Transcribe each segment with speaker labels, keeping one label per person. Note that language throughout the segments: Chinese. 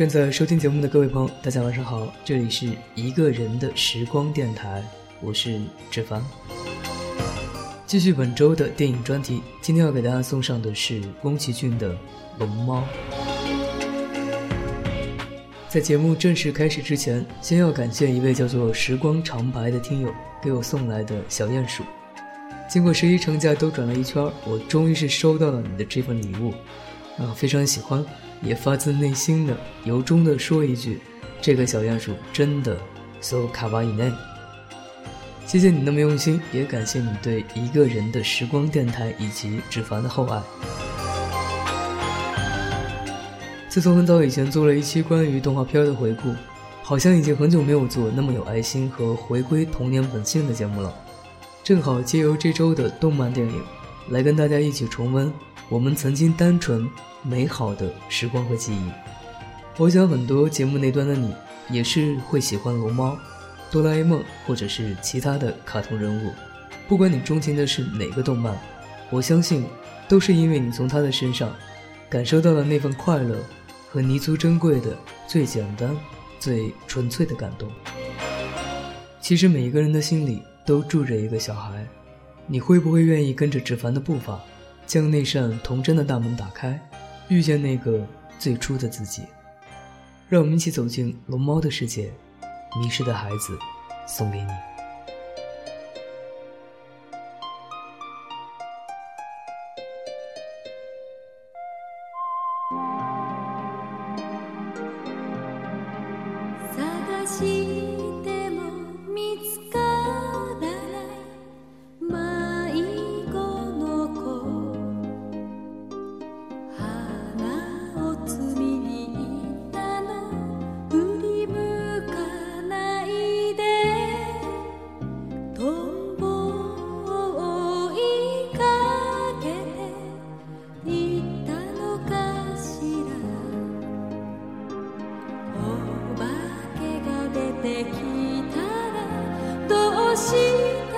Speaker 1: 正在收听节目的各位朋友，大家晚上好，这里是一个人的时光电台，我是志凡。继续本周的电影专题，今天要给大家送上的是宫崎骏的《龙猫》。在节目正式开始之前，先要感谢一位叫做“时光长白”的听友给我送来的小鼹鼠。经过十一长假兜转了一圈，我终于是收到了你的这份礼物，啊，非常喜欢。也发自内心的由衷的说一句，这个小鼹鼠真的 so 卡哇伊内。谢谢你那么用心，也感谢你对一个人的时光电台以及纸凡的厚爱。自从很早以前做了一期关于动画片的回顾，好像已经很久没有做那么有爱心和回归童年本性的节目了。正好借由这周的动漫电影，来跟大家一起重温我们曾经单纯。美好的时光和记忆，我想很多节目那端的你也是会喜欢龙猫、哆啦 A 梦或者是其他的卡通人物。不管你钟情的是哪个动漫，我相信都是因为你从他的身上感受到了那份快乐和弥足珍贵的最简单、最纯粹的感动。其实每一个人的心里都住着一个小孩，你会不会愿意跟着芷凡的步伐，将那扇童真的大门打开？遇见那个最初的自己，让我们一起走进龙猫的世界。迷失的孩子，送给你。《心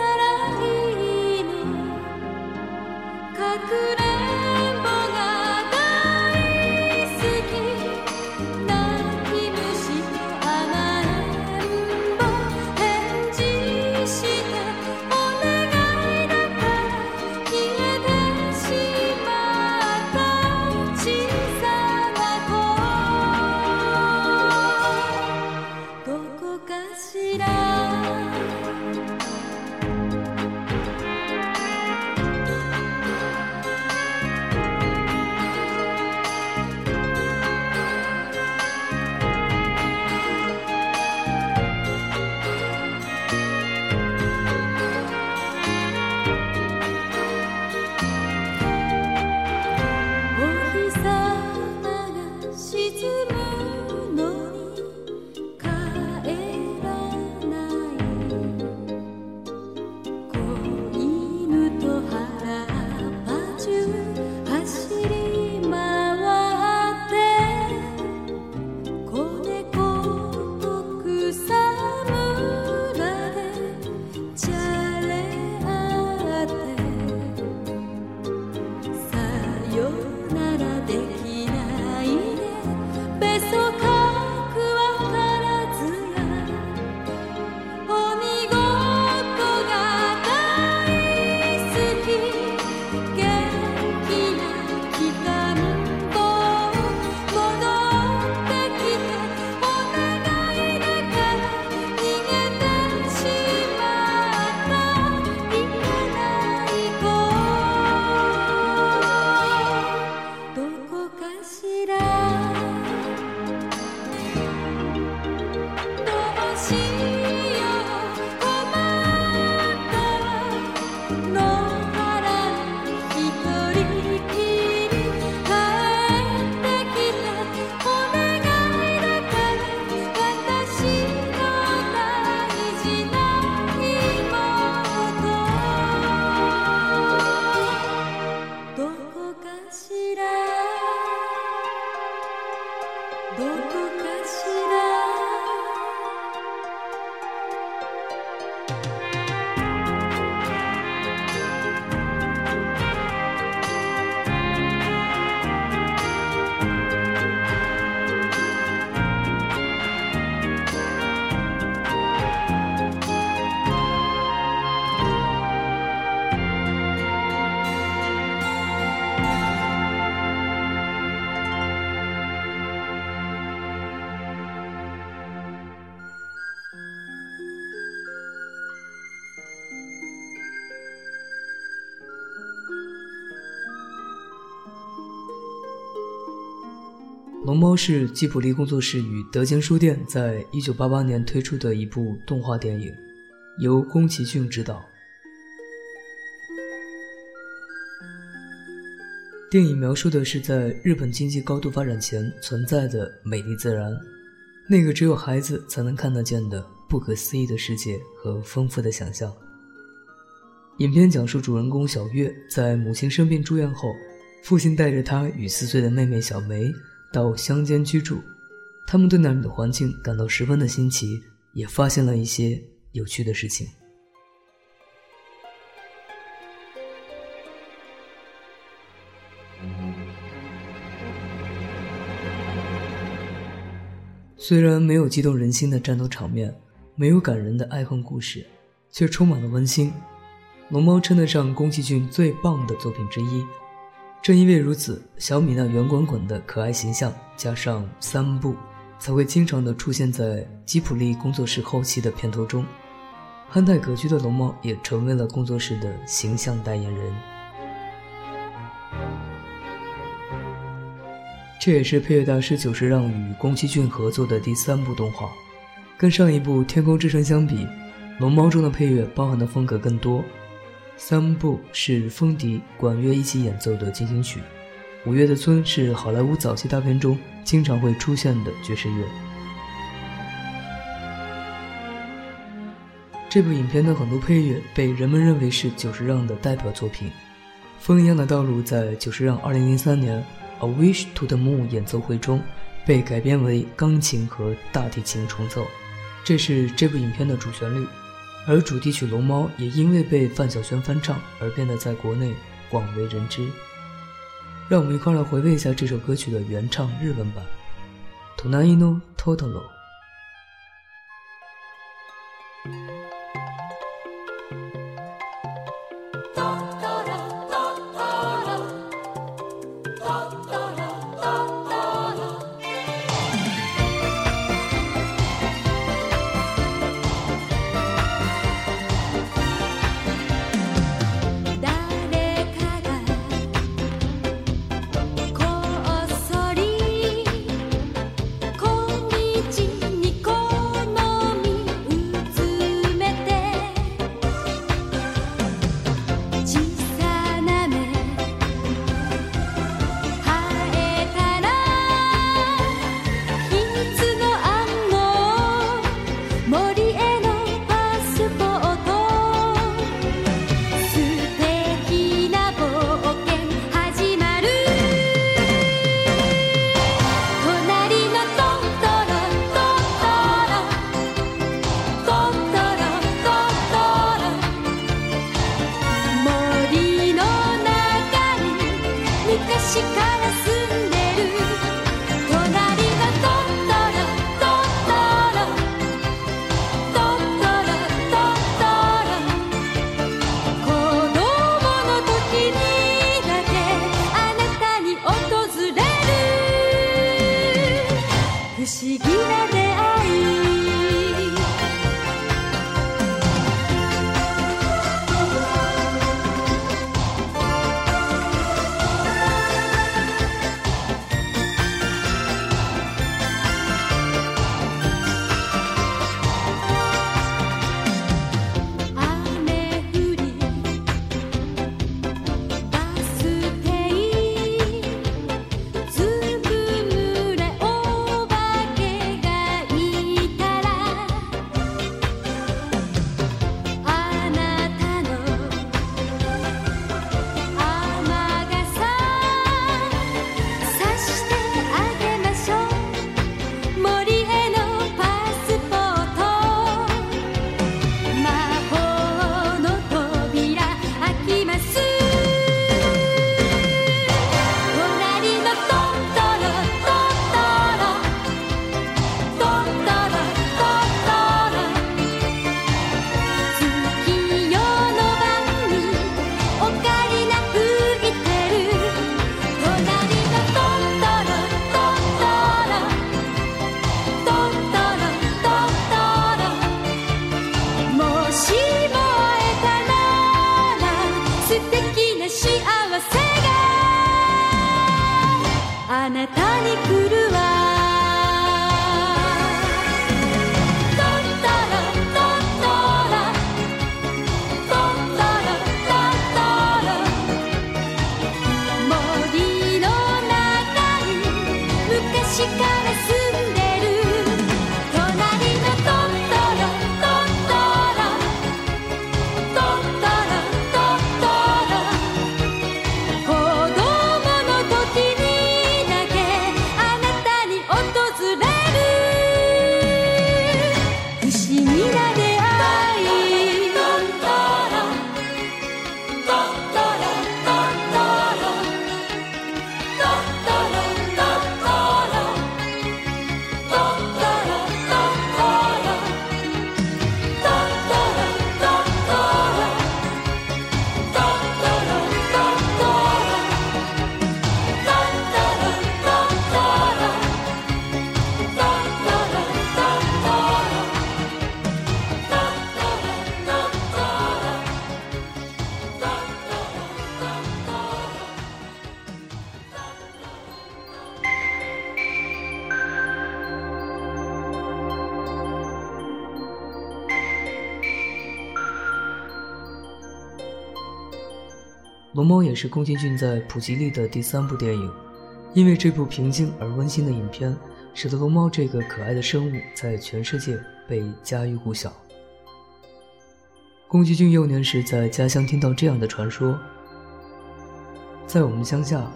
Speaker 1: 龙猫》是吉卜力工作室与德间书店在一九八八年推出的一部动画电影，由宫崎骏执导。电影描述的是在日本经济高度发展前存在的美丽自然，那个只有孩子才能看得见的不可思议的世界和丰富的想象。影片讲述主人公小月在母亲生病住院后，父亲带着她与四岁的妹妹小梅。到乡间居住，他们对那里的环境感到十分的新奇，也发现了一些有趣的事情。虽然没有激动人心的战斗场面，没有感人的爱恨故事，却充满了温馨。《龙猫》称得上宫崎骏最棒的作品之一。正因为如此，小米那圆滚滚的可爱形象，加上三部，才会经常的出现在吉普力工作室后期的片头中。憨态可掬的龙猫也成为了工作室的形象代言人。这也是配乐大师久石让与宫崎骏合作的第三部动画，跟上一部《天空之城》相比，龙猫中的配乐包含的风格更多。三部是风笛、管乐一起演奏的进行曲，《五月的村》是好莱坞早期大片中经常会出现的爵士乐。这部影片的很多配乐被人们认为是久石让的代表作品，《风一样的道路》在久石让2003年《A Wish to the Moon》演奏会中被改编为钢琴和大提琴重奏，这是这部影片的主旋律。而主题曲《龙猫》也因为被范晓萱翻唱而变得在国内广为人知。让我们一块来回味一下这首歌曲的原唱日文版《Tonai no Totoro》。あなた猫》也是宫崎骏在普吉利的第三部电影。因为这部平静而温馨的影片，使得龙猫这个可爱的生物在全世界被家喻户晓。宫崎骏幼年时在家乡听到这样的传说：在我们乡下，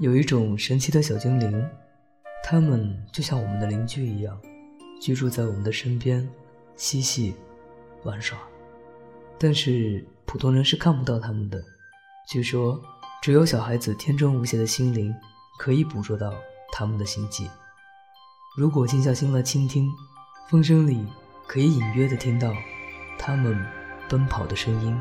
Speaker 1: 有一种神奇的小精灵，他们就像我们的邻居一样，居住在我们的身边，嬉戏、玩耍。但是普通人是看不到他们的。据说，只有小孩子天真无邪的心灵。可以捕捉到他们的心迹。如果静下心来倾听，风声里可以隐约的听到他们奔跑的声音。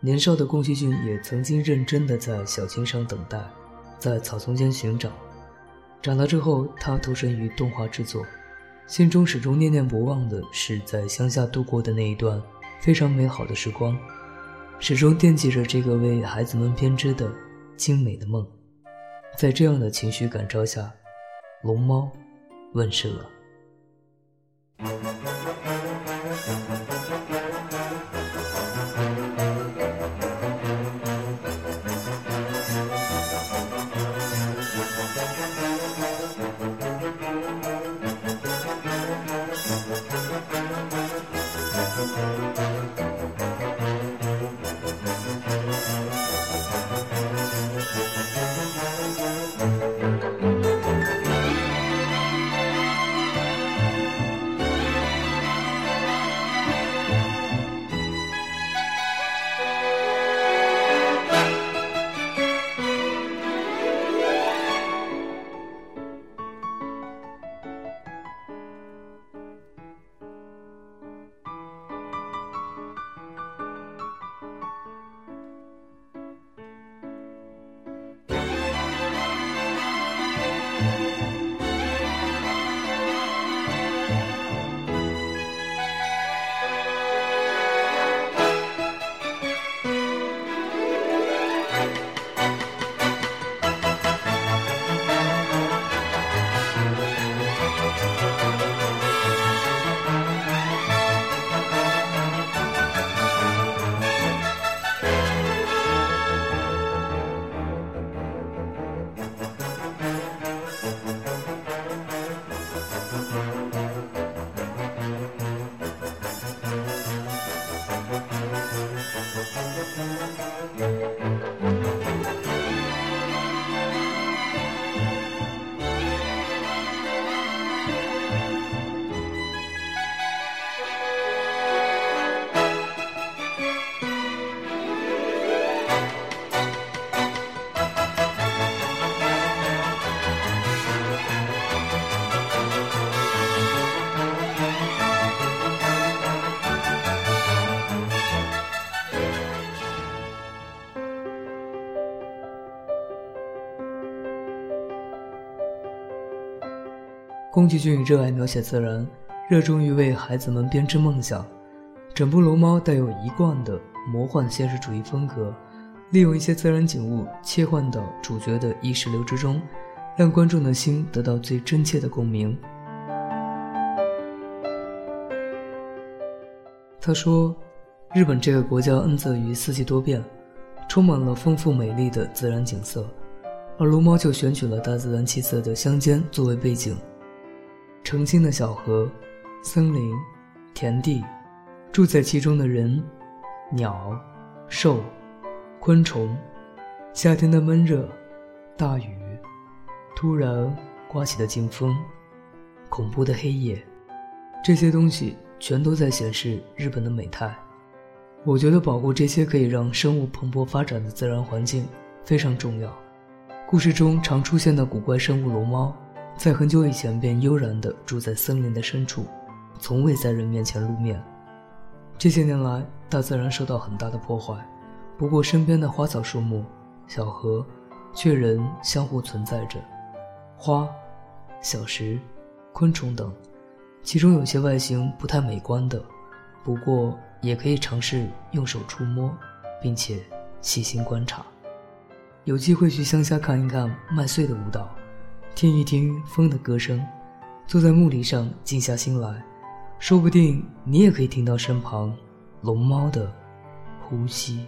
Speaker 1: 年少的宫崎骏也曾经认真的在小径上等待，在草丛间寻找。长大之后，他投身于动画制作，心中始终念念不忘的是在乡下度过的那一段。非常美好的时光，始终惦记着这个为孩子们编织的精美的梦。在这样的情绪感召下，龙猫问世了。宫崎骏热爱描写自然，热衷于为孩子们编织梦想。整部《龙猫》带有一贯的魔幻现实主义风格，利用一些自然景物切换到主角的意识流之中，让观众的心得到最真切的共鸣。他说：“日本这个国家恩泽于四季多变，充满了丰富美丽的自然景色，而《龙猫》就选取了大自然气色的乡间作为背景。”澄清的小河、森林、田地，住在其中的人、鸟、兽、昆虫，夏天的闷热、大雨、突然刮起的劲风、恐怖的黑夜，这些东西全都在显示日本的美态。我觉得保护这些可以让生物蓬勃发展的自然环境非常重要。故事中常出现的古怪生物龙猫。在很久以前便悠然地住在森林的深处，从未在人面前露面。这些年来，大自然受到很大的破坏，不过身边的花草树木、小河，却仍相互存在着。花、小石、昆虫等，其中有些外形不太美观的，不过也可以尝试用手触摸，并且细心观察。有机会去乡下看一看麦穗的舞蹈。听一听风的歌声，坐在木犁上静下心来，说不定你也可以听到身旁龙猫的呼吸。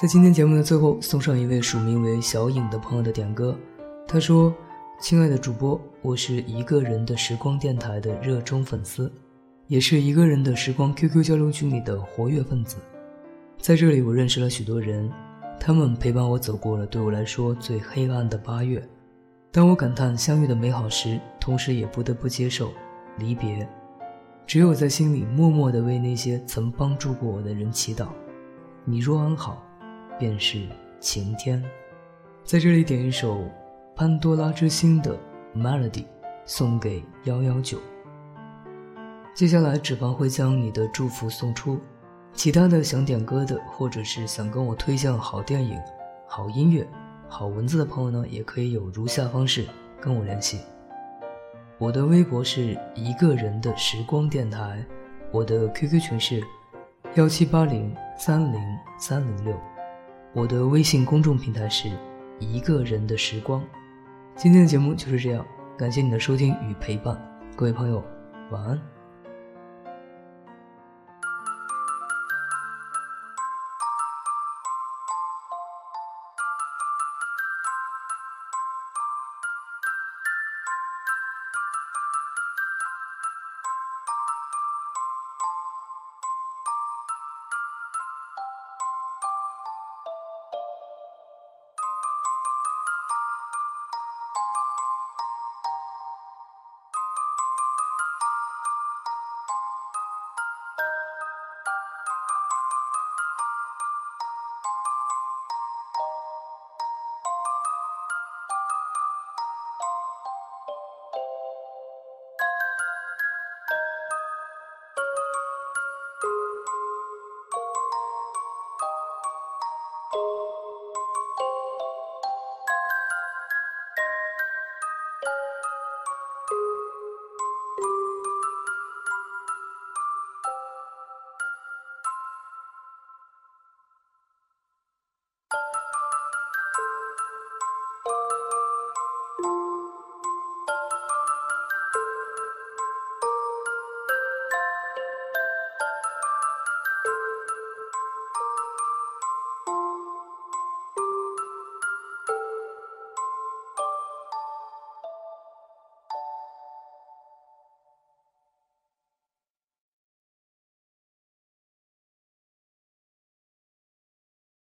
Speaker 1: 在今天节目的最后，送上一位署名为小影的朋友的点歌。他说：“亲爱的主播，我是一个人的时光电台的热衷粉丝，也是一个人的时光 QQ 交流群里的活跃分子。在这里，我认识了许多人，他们陪伴我走过了对我来说最黑暗的八月。当我感叹相遇的美好时，同时也不得不接受离别。只有在心里默默地为那些曾帮助过我的人祈祷。你若安好。”便是晴天，在这里点一首《潘多拉之心》的 melody，送给幺幺九。接下来，纸房会将你的祝福送出。其他的想点歌的，或者是想跟我推荐好电影、好音乐、好文字的朋友呢，也可以有如下方式跟我联系。我的微博是一个人的时光电台，我的 QQ 群是幺七八零三零三零六。我的微信公众平台是一个人的时光。今天的节目就是这样，感谢你的收听与陪伴，各位朋友，晚安。